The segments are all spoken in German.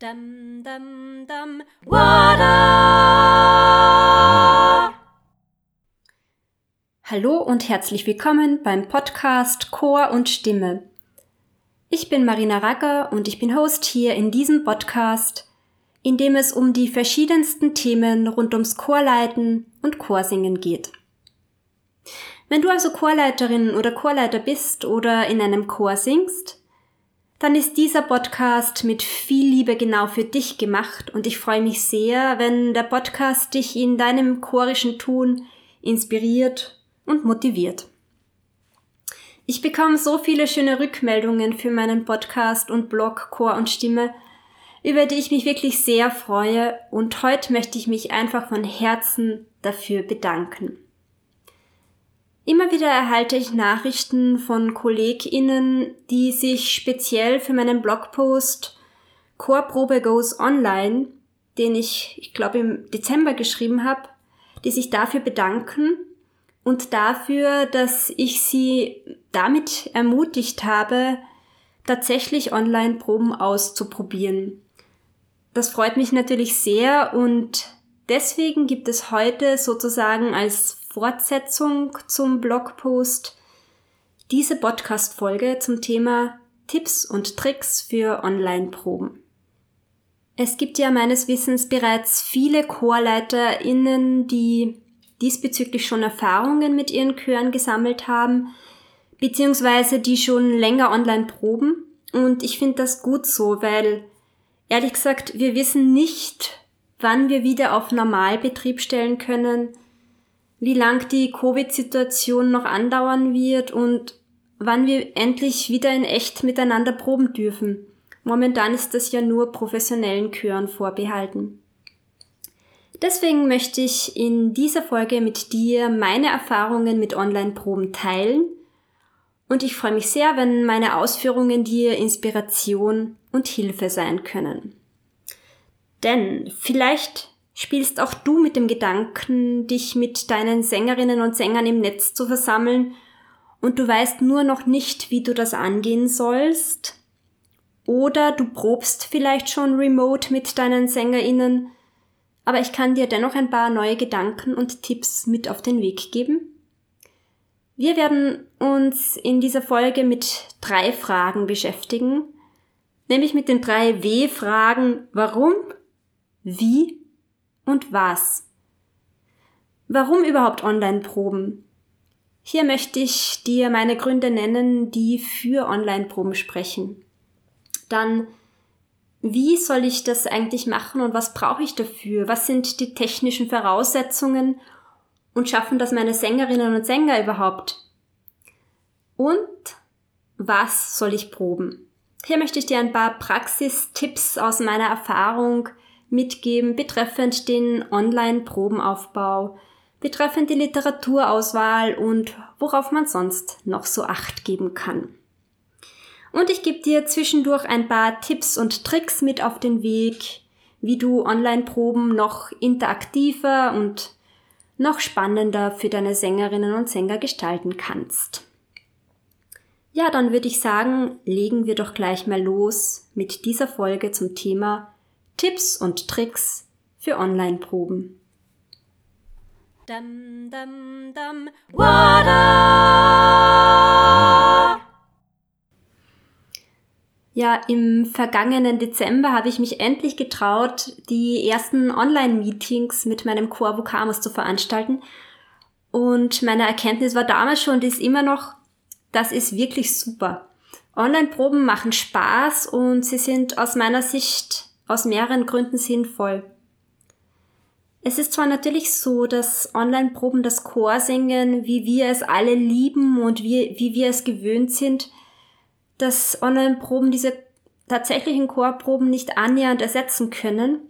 Dum, dum, dum, wada! Hallo und herzlich willkommen beim Podcast Chor und Stimme. Ich bin Marina Racker und ich bin Host hier in diesem Podcast, in dem es um die verschiedensten Themen rund ums Chorleiten und Chorsingen geht. Wenn du also Chorleiterin oder Chorleiter bist oder in einem Chor singst, dann ist dieser Podcast mit viel Liebe genau für dich gemacht und ich freue mich sehr, wenn der Podcast dich in deinem chorischen Tun inspiriert und motiviert. Ich bekomme so viele schöne Rückmeldungen für meinen Podcast und Blog Chor und Stimme, über die ich mich wirklich sehr freue und heute möchte ich mich einfach von Herzen dafür bedanken. Immer wieder erhalte ich Nachrichten von KollegInnen, die sich speziell für meinen Blogpost Chorprobe Goes Online, den ich, ich glaube, im Dezember geschrieben habe, die sich dafür bedanken und dafür, dass ich sie damit ermutigt habe, tatsächlich Online-Proben auszuprobieren. Das freut mich natürlich sehr und deswegen gibt es heute sozusagen als Fortsetzung zum Blogpost diese Podcast-Folge zum Thema Tipps und Tricks für Online-Proben. Es gibt ja meines Wissens bereits viele ChorleiterInnen, die diesbezüglich schon Erfahrungen mit ihren Chören gesammelt haben, beziehungsweise die schon länger online proben. Und ich finde das gut so, weil ehrlich gesagt, wir wissen nicht, wann wir wieder auf Normalbetrieb stellen können, wie lang die Covid-Situation noch andauern wird und wann wir endlich wieder in echt miteinander proben dürfen. Momentan ist das ja nur professionellen Chören vorbehalten. Deswegen möchte ich in dieser Folge mit dir meine Erfahrungen mit Online-Proben teilen und ich freue mich sehr, wenn meine Ausführungen dir Inspiration und Hilfe sein können. Denn vielleicht spielst auch du mit dem Gedanken, dich mit deinen Sängerinnen und Sängern im Netz zu versammeln und du weißt nur noch nicht, wie du das angehen sollst? Oder du probst vielleicht schon remote mit deinen Sängerinnen, aber ich kann dir dennoch ein paar neue Gedanken und Tipps mit auf den Weg geben? Wir werden uns in dieser Folge mit drei Fragen beschäftigen, nämlich mit den drei W-Fragen warum, wie und was. Warum überhaupt Online-Proben? Hier möchte ich dir meine Gründe nennen, die für Online-Proben sprechen. Dann, wie soll ich das eigentlich machen und was brauche ich dafür? Was sind die technischen Voraussetzungen und schaffen das meine Sängerinnen und Sänger überhaupt? Und was soll ich proben? Hier möchte ich dir ein paar Praxistipps aus meiner Erfahrung mitgeben betreffend den Online-Probenaufbau, betreffend die Literaturauswahl und worauf man sonst noch so acht geben kann. Und ich gebe dir zwischendurch ein paar Tipps und Tricks mit auf den Weg, wie du Online-Proben noch interaktiver und noch spannender für deine Sängerinnen und Sänger gestalten kannst. Ja, dann würde ich sagen, legen wir doch gleich mal los mit dieser Folge zum Thema Tipps und Tricks für Online-Proben. Dum, dum, dum, ja, im vergangenen Dezember habe ich mich endlich getraut, die ersten Online-Meetings mit meinem Chor Vocamus zu veranstalten. Und meine Erkenntnis war damals schon, die ist immer noch, das ist wirklich super. Online-Proben machen Spaß und sie sind aus meiner Sicht aus mehreren Gründen sinnvoll. Es ist zwar natürlich so, dass Online-Proben das Chorsingen, wie wir es alle lieben und wie, wie wir es gewöhnt sind, dass Online-Proben diese tatsächlichen Chorproben nicht annähernd ersetzen können,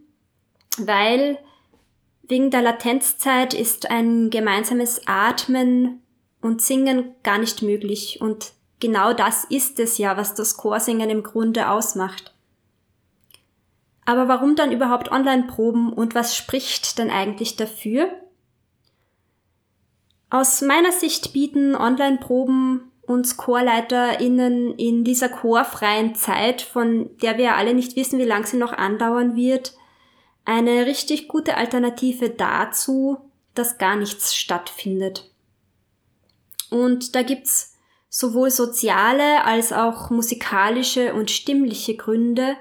weil wegen der Latenzzeit ist ein gemeinsames Atmen und Singen gar nicht möglich und genau das ist es ja, was das Chorsingen im Grunde ausmacht. Aber warum dann überhaupt Online-Proben und was spricht denn eigentlich dafür? Aus meiner Sicht bieten Online-Proben uns ChorleiterInnen in dieser chorfreien Zeit, von der wir alle nicht wissen, wie lang sie noch andauern wird, eine richtig gute Alternative dazu, dass gar nichts stattfindet. Und da gibt's sowohl soziale als auch musikalische und stimmliche Gründe,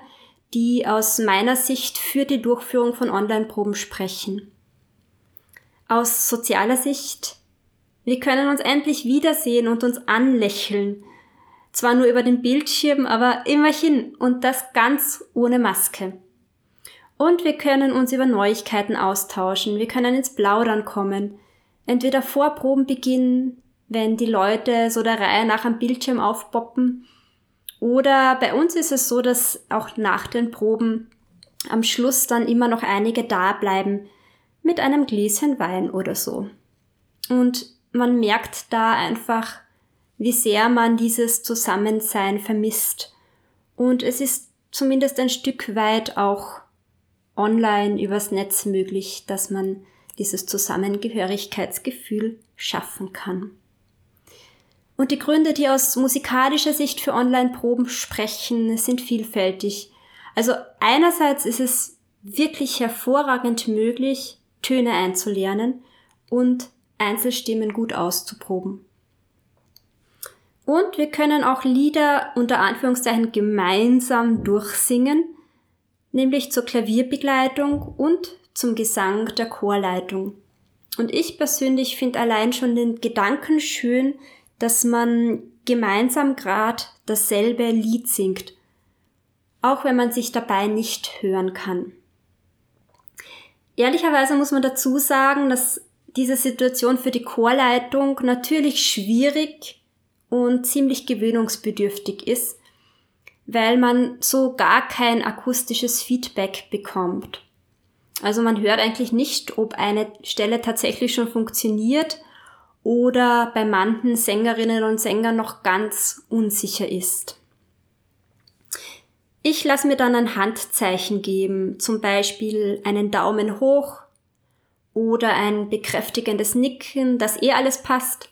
die aus meiner Sicht für die Durchführung von Online-Proben sprechen. Aus sozialer Sicht, wir können uns endlich wiedersehen und uns anlächeln. Zwar nur über den Bildschirm, aber immerhin und das ganz ohne Maske. Und wir können uns über Neuigkeiten austauschen, wir können ins Plaudern kommen, entweder vor Probenbeginn, wenn die Leute so der Reihe nach am Bildschirm aufpoppen, oder bei uns ist es so, dass auch nach den Proben am Schluss dann immer noch einige da bleiben mit einem Gläschen Wein oder so. Und man merkt da einfach, wie sehr man dieses Zusammensein vermisst. Und es ist zumindest ein Stück weit auch online übers Netz möglich, dass man dieses Zusammengehörigkeitsgefühl schaffen kann. Und die Gründe, die aus musikalischer Sicht für Online-Proben sprechen, sind vielfältig. Also einerseits ist es wirklich hervorragend möglich, Töne einzulernen und Einzelstimmen gut auszuproben. Und wir können auch Lieder unter Anführungszeichen gemeinsam durchsingen, nämlich zur Klavierbegleitung und zum Gesang der Chorleitung. Und ich persönlich finde allein schon den Gedanken schön, dass man gemeinsam grad dasselbe Lied singt, auch wenn man sich dabei nicht hören kann. Ehrlicherweise muss man dazu sagen, dass diese Situation für die Chorleitung natürlich schwierig und ziemlich gewöhnungsbedürftig ist, weil man so gar kein akustisches Feedback bekommt. Also man hört eigentlich nicht, ob eine Stelle tatsächlich schon funktioniert oder bei manchen Sängerinnen und Sängern noch ganz unsicher ist. Ich lasse mir dann ein Handzeichen geben, zum Beispiel einen Daumen hoch oder ein bekräftigendes Nicken, dass eh alles passt.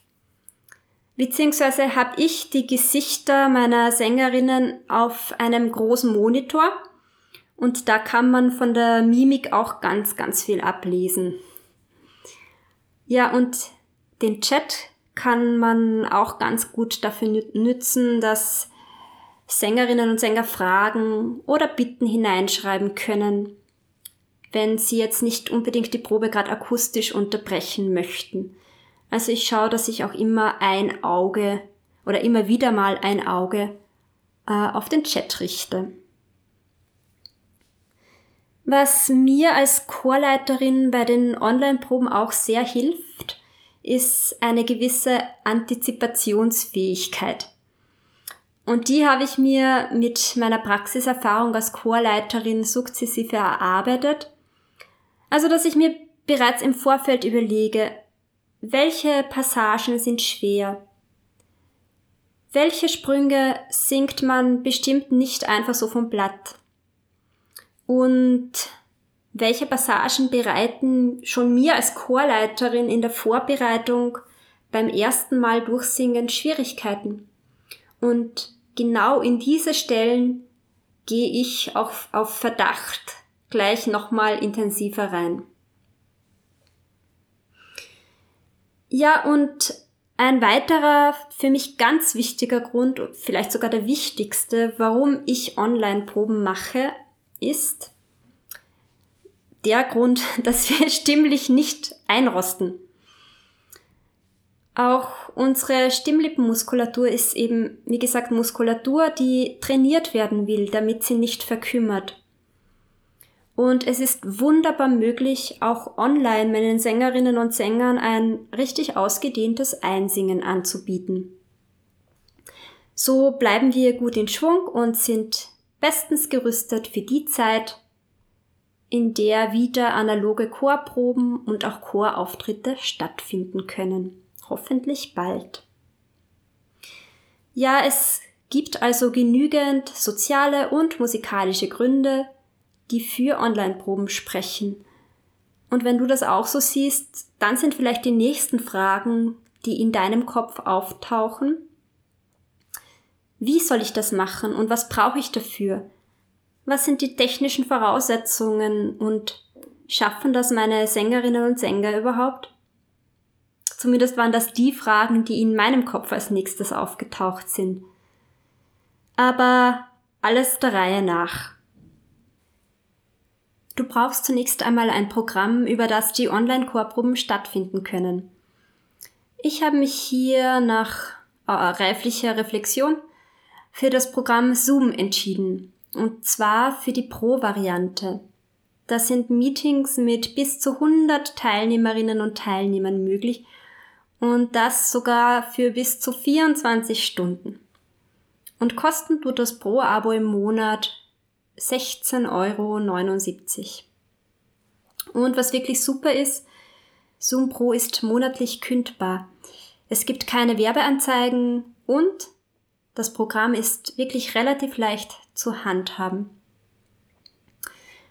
Beziehungsweise habe ich die Gesichter meiner Sängerinnen auf einem großen Monitor und da kann man von der Mimik auch ganz, ganz viel ablesen. Ja, und den Chat kann man auch ganz gut dafür nützen, dass Sängerinnen und Sänger Fragen oder Bitten hineinschreiben können, wenn sie jetzt nicht unbedingt die Probe gerade akustisch unterbrechen möchten. Also ich schaue, dass ich auch immer ein Auge oder immer wieder mal ein Auge äh, auf den Chat richte. Was mir als Chorleiterin bei den Online-Proben auch sehr hilft, ist eine gewisse Antizipationsfähigkeit. Und die habe ich mir mit meiner Praxiserfahrung als Chorleiterin sukzessive erarbeitet. Also, dass ich mir bereits im Vorfeld überlege, welche Passagen sind schwer? Welche Sprünge singt man bestimmt nicht einfach so vom Blatt? Und welche Passagen bereiten schon mir als Chorleiterin in der Vorbereitung beim ersten Mal durchsingen Schwierigkeiten? Und genau in diese Stellen gehe ich auch auf Verdacht gleich nochmal intensiver rein. Ja, und ein weiterer für mich ganz wichtiger Grund, vielleicht sogar der wichtigste, warum ich Online-Proben mache, ist der Grund, dass wir stimmlich nicht einrosten. Auch unsere Stimmlippenmuskulatur ist eben, wie gesagt, Muskulatur, die trainiert werden will, damit sie nicht verkümmert. Und es ist wunderbar möglich, auch online meinen Sängerinnen und Sängern ein richtig ausgedehntes Einsingen anzubieten. So bleiben wir gut in Schwung und sind bestens gerüstet für die Zeit, in der wieder analoge Chorproben und auch Chorauftritte stattfinden können hoffentlich bald. Ja, es gibt also genügend soziale und musikalische Gründe, die für Online-Proben sprechen. Und wenn du das auch so siehst, dann sind vielleicht die nächsten Fragen, die in deinem Kopf auftauchen, Wie soll ich das machen und was brauche ich dafür? Was sind die technischen Voraussetzungen und schaffen das meine Sängerinnen und Sänger überhaupt? Zumindest waren das die Fragen, die in meinem Kopf als nächstes aufgetaucht sind. Aber alles der Reihe nach. Du brauchst zunächst einmal ein Programm, über das die Online-Chorproben stattfinden können. Ich habe mich hier nach äh, reiflicher Reflexion für das Programm Zoom entschieden. Und zwar für die Pro-Variante. Das sind Meetings mit bis zu 100 Teilnehmerinnen und Teilnehmern möglich und das sogar für bis zu 24 Stunden. Und kosten tut das Pro-Abo im Monat 16,79 Euro. Und was wirklich super ist, Zoom Pro ist monatlich kündbar. Es gibt keine Werbeanzeigen und das Programm ist wirklich relativ leicht zu handhaben.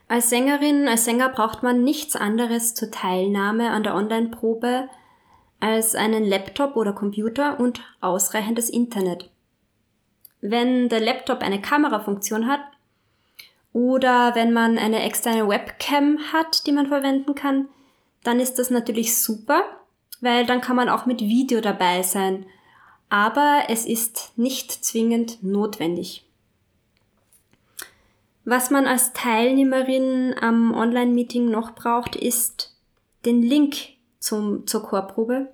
Als Sängerin, als Sänger braucht man nichts anderes zur Teilnahme an der Online-Probe als einen Laptop oder Computer und ausreichendes Internet. Wenn der Laptop eine Kamerafunktion hat oder wenn man eine externe Webcam hat, die man verwenden kann, dann ist das natürlich super, weil dann kann man auch mit Video dabei sein. Aber es ist nicht zwingend notwendig. Was man als Teilnehmerin am Online-Meeting noch braucht, ist den Link zum, zur Chorprobe.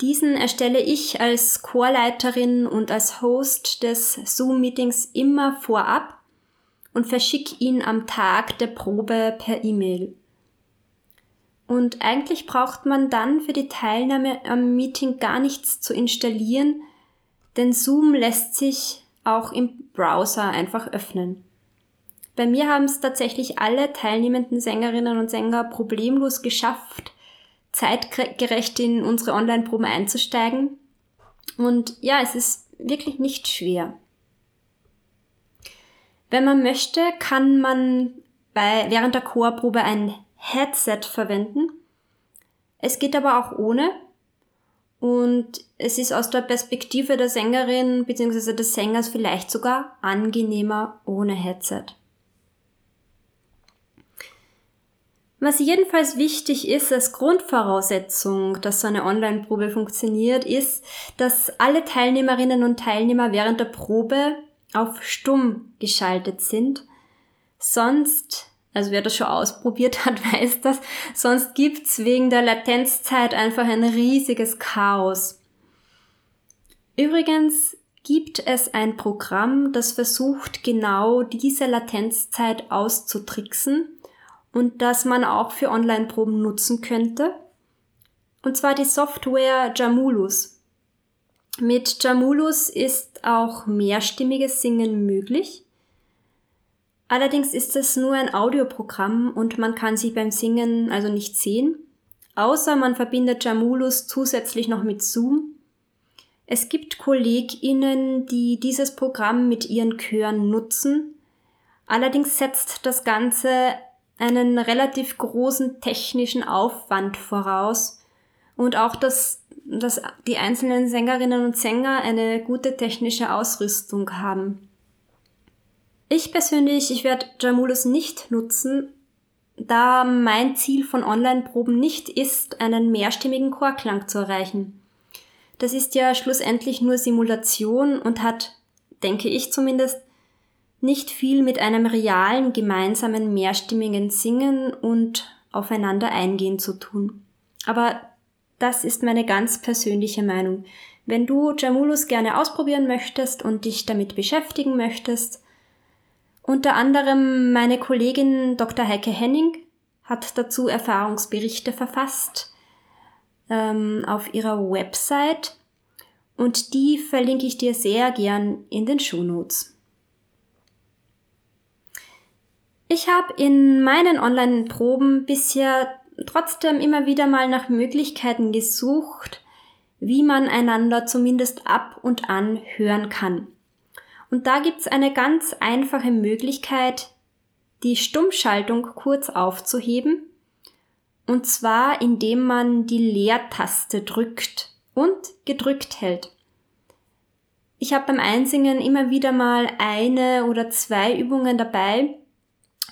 Diesen erstelle ich als Chorleiterin und als Host des Zoom-Meetings immer vorab und verschicke ihn am Tag der Probe per E-Mail. Und eigentlich braucht man dann für die Teilnahme am Meeting gar nichts zu installieren, denn Zoom lässt sich auch im Browser einfach öffnen. Bei mir haben es tatsächlich alle teilnehmenden Sängerinnen und Sänger problemlos geschafft, zeitgerecht in unsere Online-Proben einzusteigen. Und ja, es ist wirklich nicht schwer. Wenn man möchte, kann man bei, während der Chorprobe ein Headset verwenden. Es geht aber auch ohne. Und es ist aus der Perspektive der Sängerin bzw. des Sängers vielleicht sogar angenehmer ohne Headset. Was jedenfalls wichtig ist als Grundvoraussetzung, dass so eine Online-Probe funktioniert, ist, dass alle Teilnehmerinnen und Teilnehmer während der Probe auf stumm geschaltet sind. Sonst, also wer das schon ausprobiert hat, weiß das, sonst gibt's wegen der Latenzzeit einfach ein riesiges Chaos. Übrigens gibt es ein Programm, das versucht, genau diese Latenzzeit auszutricksen und das man auch für Online-Proben nutzen könnte. Und zwar die Software Jamulus. Mit Jamulus ist auch mehrstimmiges Singen möglich. Allerdings ist es nur ein Audioprogramm und man kann sich beim Singen also nicht sehen, außer man verbindet Jamulus zusätzlich noch mit Zoom. Es gibt KollegInnen, die dieses Programm mit ihren Chören nutzen. Allerdings setzt das Ganze einen relativ großen technischen Aufwand voraus und auch, dass, dass die einzelnen Sängerinnen und Sänger eine gute technische Ausrüstung haben. Ich persönlich, ich werde Jamulus nicht nutzen, da mein Ziel von Online-Proben nicht ist, einen mehrstimmigen Chorklang zu erreichen. Das ist ja schlussendlich nur Simulation und hat, denke ich zumindest, nicht viel mit einem realen gemeinsamen mehrstimmigen Singen und aufeinander eingehen zu tun. Aber das ist meine ganz persönliche Meinung. Wenn du Jamulus gerne ausprobieren möchtest und dich damit beschäftigen möchtest, unter anderem meine Kollegin Dr. Heike Henning hat dazu Erfahrungsberichte verfasst ähm, auf ihrer Website und die verlinke ich dir sehr gern in den Shownotes. Ich habe in meinen Online-Proben bisher trotzdem immer wieder mal nach Möglichkeiten gesucht, wie man einander zumindest ab und an hören kann. Und da gibt's eine ganz einfache Möglichkeit, die Stummschaltung kurz aufzuheben, und zwar indem man die Leertaste drückt und gedrückt hält. ich habe beim Einsingen immer wieder mal eine oder zwei Übungen dabei,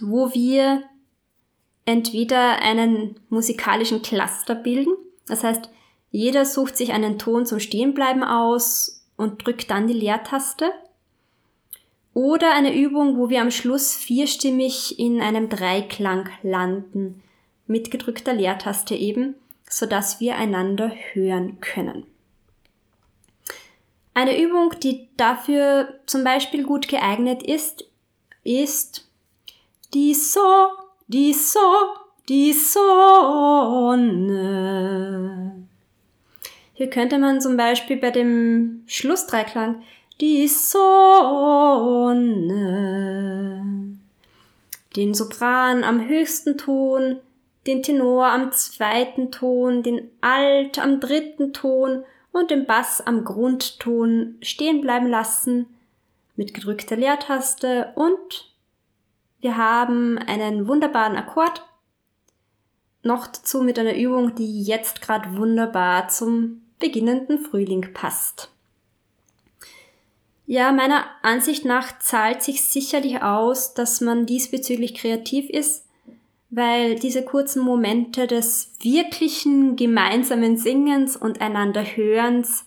wo wir entweder einen musikalischen Cluster bilden, das heißt, jeder sucht sich einen Ton zum Stehenbleiben aus und drückt dann die Leertaste. Oder eine Übung, wo wir am Schluss vierstimmig in einem Dreiklang landen, mit gedrückter Leertaste eben, sodass wir einander hören können. Eine Übung, die dafür zum Beispiel gut geeignet ist, ist die So, die So, die Sonne. Hier könnte man zum Beispiel bei dem Schlussdreiklang die Sonne, den Sopran am höchsten Ton, den Tenor am zweiten Ton, den Alt am dritten Ton und den Bass am Grundton stehen bleiben lassen mit gedrückter Leertaste und wir haben einen wunderbaren Akkord. Noch dazu mit einer Übung, die jetzt gerade wunderbar zum beginnenden Frühling passt. Ja, meiner Ansicht nach zahlt sich sicherlich aus, dass man diesbezüglich kreativ ist, weil diese kurzen Momente des wirklichen gemeinsamen Singens und einander Hörens,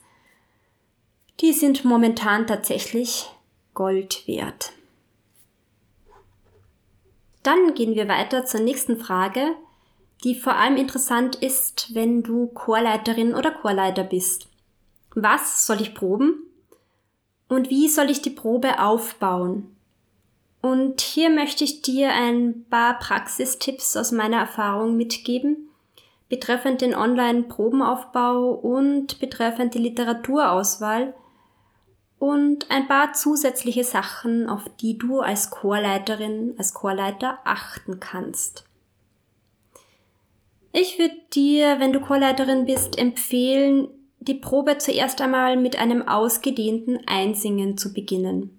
die sind momentan tatsächlich Gold wert. Dann gehen wir weiter zur nächsten Frage, die vor allem interessant ist, wenn du Chorleiterin oder Chorleiter bist. Was soll ich proben? Und wie soll ich die Probe aufbauen? Und hier möchte ich dir ein paar Praxistipps aus meiner Erfahrung mitgeben, betreffend den Online-Probenaufbau und betreffend die Literaturauswahl und ein paar zusätzliche Sachen, auf die du als Chorleiterin, als Chorleiter achten kannst. Ich würde dir, wenn du Chorleiterin bist, empfehlen, die Probe zuerst einmal mit einem ausgedehnten Einsingen zu beginnen.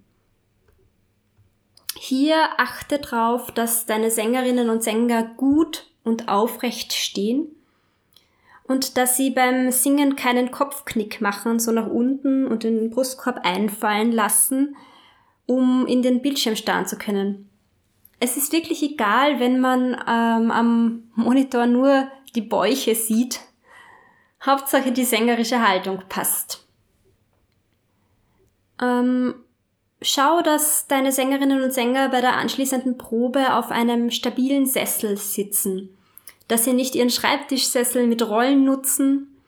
Hier achte darauf, dass deine Sängerinnen und Sänger gut und aufrecht stehen und dass sie beim Singen keinen Kopfknick machen, so nach unten und den Brustkorb einfallen lassen, um in den Bildschirm starren zu können. Es ist wirklich egal, wenn man ähm, am Monitor nur die Bäuche sieht. Hauptsache die sängerische Haltung passt. Ähm, Schau, dass deine Sängerinnen und Sänger bei der anschließenden Probe auf einem stabilen Sessel sitzen, dass sie nicht ihren Schreibtischsessel mit Rollen nutzen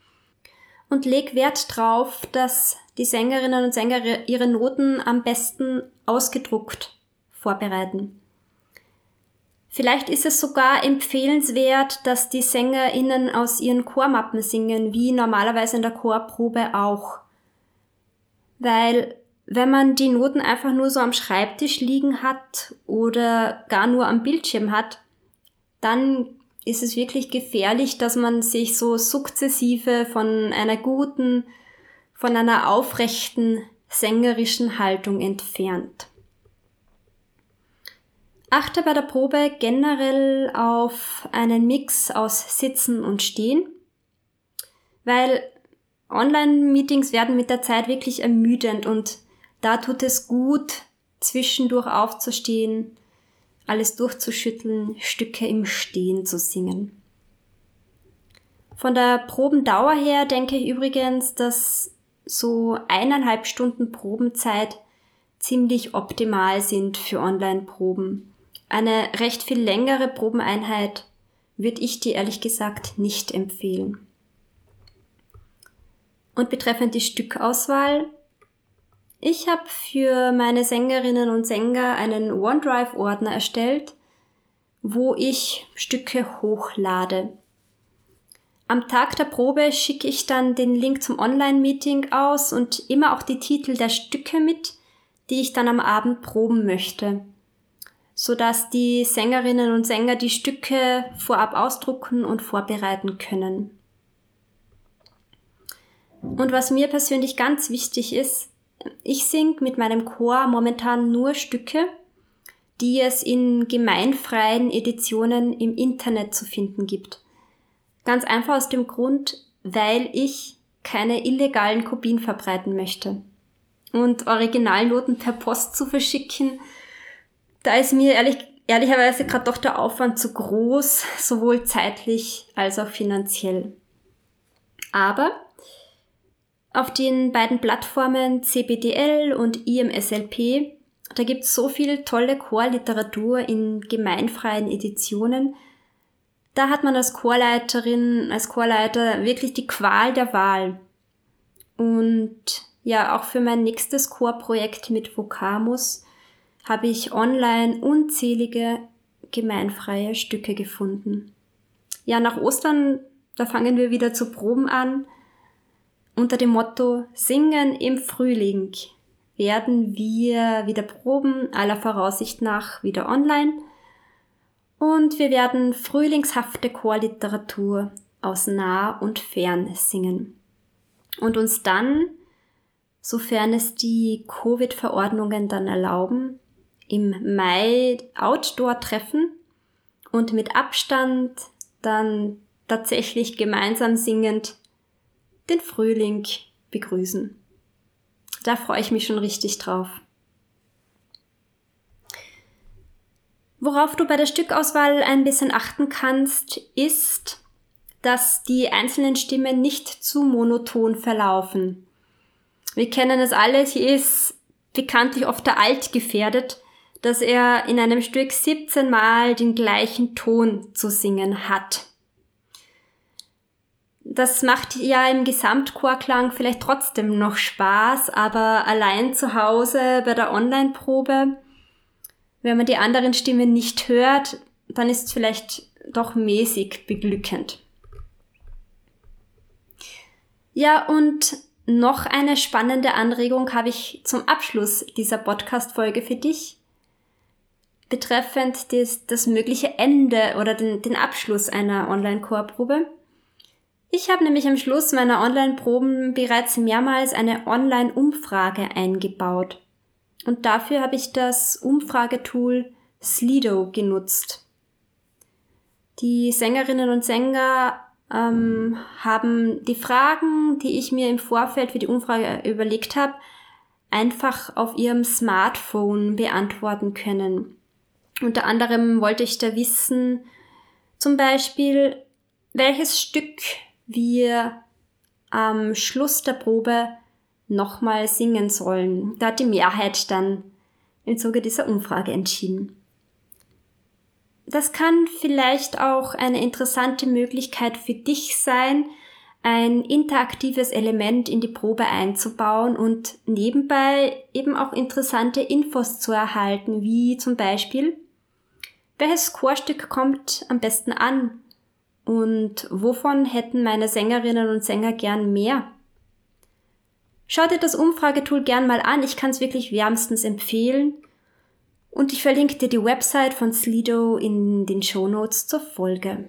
und leg Wert drauf, dass die Sängerinnen und Sänger ihre Noten am besten ausgedruckt vorbereiten. Vielleicht ist es sogar empfehlenswert, dass die SängerInnen aus ihren Chormappen singen, wie normalerweise in der Chorprobe auch. Weil wenn man die Noten einfach nur so am Schreibtisch liegen hat oder gar nur am Bildschirm hat, dann ist es wirklich gefährlich, dass man sich so sukzessive von einer guten, von einer aufrechten sängerischen Haltung entfernt. Achte bei der Probe generell auf einen Mix aus Sitzen und Stehen, weil Online-Meetings werden mit der Zeit wirklich ermüdend und da tut es gut, zwischendurch aufzustehen, alles durchzuschütteln, Stücke im Stehen zu singen. Von der Probendauer her denke ich übrigens, dass so eineinhalb Stunden Probenzeit ziemlich optimal sind für Online-Proben. Eine recht viel längere Probeneinheit würde ich dir ehrlich gesagt nicht empfehlen. Und betreffend die Stückauswahl ich habe für meine Sängerinnen und Sänger einen OneDrive-Ordner erstellt, wo ich Stücke hochlade. Am Tag der Probe schicke ich dann den Link zum Online-Meeting aus und immer auch die Titel der Stücke mit, die ich dann am Abend proben möchte, sodass die Sängerinnen und Sänger die Stücke vorab ausdrucken und vorbereiten können. Und was mir persönlich ganz wichtig ist, ich singe mit meinem Chor momentan nur Stücke, die es in gemeinfreien Editionen im Internet zu finden gibt. Ganz einfach aus dem Grund, weil ich keine illegalen Kopien verbreiten möchte. und Originalnoten per Post zu verschicken, da ist mir ehrlich, ehrlicherweise gerade doch der Aufwand zu groß, sowohl zeitlich als auch finanziell. Aber auf den beiden Plattformen CBDL und IMSLP, da gibt's so viel tolle Chorliteratur in gemeinfreien Editionen. Da hat man als Chorleiterin, als Chorleiter wirklich die Qual der Wahl. Und ja, auch für mein nächstes Chorprojekt mit Vocamus habe ich online unzählige gemeinfreie Stücke gefunden. Ja, nach Ostern, da fangen wir wieder zu Proben an unter dem Motto Singen im Frühling werden wir wieder proben, aller Voraussicht nach wieder online. Und wir werden frühlingshafte Chorliteratur aus nah und fern singen. Und uns dann, sofern es die Covid-Verordnungen dann erlauben, im Mai Outdoor treffen und mit Abstand dann tatsächlich gemeinsam singend den Frühling begrüßen. Da freue ich mich schon richtig drauf. Worauf du bei der Stückauswahl ein bisschen achten kannst, ist, dass die einzelnen Stimmen nicht zu monoton verlaufen. Wir kennen es alle, hier ist bekanntlich oft der Alt gefährdet, dass er in einem Stück 17 Mal den gleichen Ton zu singen hat das macht ja im Gesamtchorklang vielleicht trotzdem noch Spaß, aber allein zu Hause bei der Online-Probe, wenn man die anderen Stimmen nicht hört, dann ist es vielleicht doch mäßig beglückend. Ja, und noch eine spannende Anregung habe ich zum Abschluss dieser Podcast-Folge für dich. Betreffend das, das mögliche Ende oder den, den Abschluss einer Online-Chorprobe. Ich habe nämlich am Schluss meiner Online-Proben bereits mehrmals eine Online-Umfrage eingebaut. Und dafür habe ich das Umfragetool Slido genutzt. Die Sängerinnen und Sänger ähm, haben die Fragen, die ich mir im Vorfeld für die Umfrage überlegt habe, einfach auf ihrem Smartphone beantworten können. Unter anderem wollte ich da wissen, zum Beispiel, welches Stück wir am Schluss der Probe nochmal singen sollen. Da hat die Mehrheit dann im Zuge dieser Umfrage entschieden. Das kann vielleicht auch eine interessante Möglichkeit für dich sein, ein interaktives Element in die Probe einzubauen und nebenbei eben auch interessante Infos zu erhalten, wie zum Beispiel, welches Chorstück kommt am besten an und wovon hätten meine Sängerinnen und Sänger gern mehr? Schau dir das Umfragetool gern mal an, ich kann es wirklich wärmstens empfehlen. Und ich verlinke dir die Website von Slido in den Show Notes zur Folge.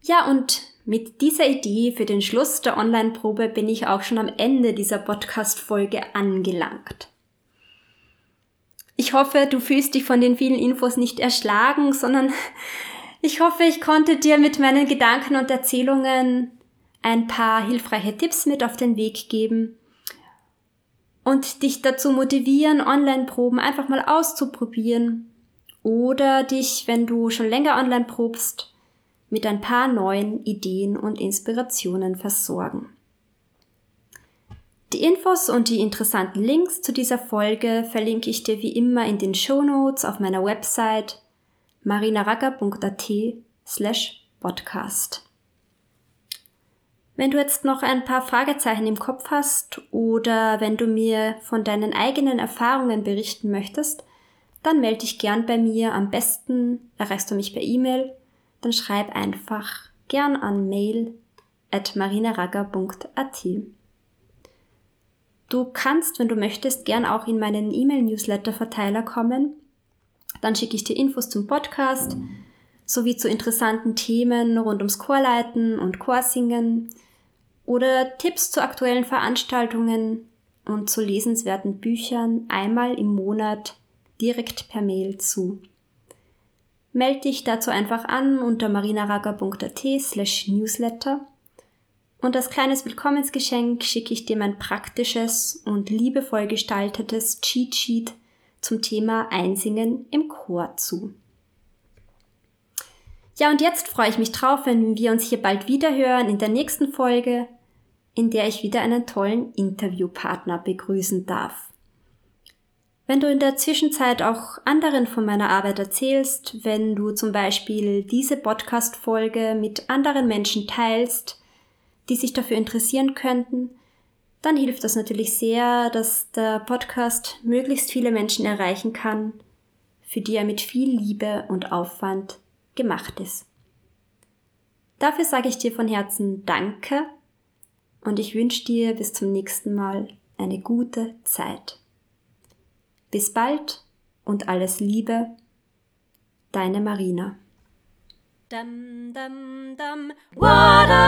Ja, und mit dieser Idee für den Schluss der Online-Probe bin ich auch schon am Ende dieser Podcast-Folge angelangt. Ich hoffe, du fühlst dich von den vielen Infos nicht erschlagen, sondern ich hoffe, ich konnte dir mit meinen Gedanken und Erzählungen ein paar hilfreiche Tipps mit auf den Weg geben und dich dazu motivieren, Online-Proben einfach mal auszuprobieren oder dich, wenn du schon länger online probst, mit ein paar neuen Ideen und Inspirationen versorgen. Die Infos und die interessanten Links zu dieser Folge verlinke ich dir wie immer in den Show Notes auf meiner Website marinaracker.at slash podcast. Wenn du jetzt noch ein paar Fragezeichen im Kopf hast oder wenn du mir von deinen eigenen Erfahrungen berichten möchtest, dann melde dich gern bei mir. Am besten erreichst du mich per E-Mail. Dann schreib einfach gern an mail at marinaracker.at. Du kannst, wenn du möchtest, gern auch in meinen E-Mail-Newsletter-Verteiler kommen. Dann schicke ich dir Infos zum Podcast sowie zu interessanten Themen rund ums Chorleiten und Chorsingen oder Tipps zu aktuellen Veranstaltungen und zu lesenswerten Büchern einmal im Monat direkt per Mail zu. Melde dich dazu einfach an unter marinaraga.at slash newsletter Und als kleines Willkommensgeschenk schicke ich dir mein praktisches und liebevoll gestaltetes Cheat Sheet zum Thema Einsingen im Chor zu. Ja, und jetzt freue ich mich drauf, wenn wir uns hier bald wieder hören in der nächsten Folge, in der ich wieder einen tollen Interviewpartner begrüßen darf. Wenn du in der Zwischenzeit auch anderen von meiner Arbeit erzählst, wenn du zum Beispiel diese Podcast-Folge mit anderen Menschen teilst, die sich dafür interessieren könnten, dann hilft das natürlich sehr, dass der Podcast möglichst viele Menschen erreichen kann, für die er mit viel Liebe und Aufwand gemacht ist. Dafür sage ich dir von Herzen Danke und ich wünsche dir bis zum nächsten Mal eine gute Zeit. Bis bald und alles Liebe, deine Marina. Dum, dum, dum. Water.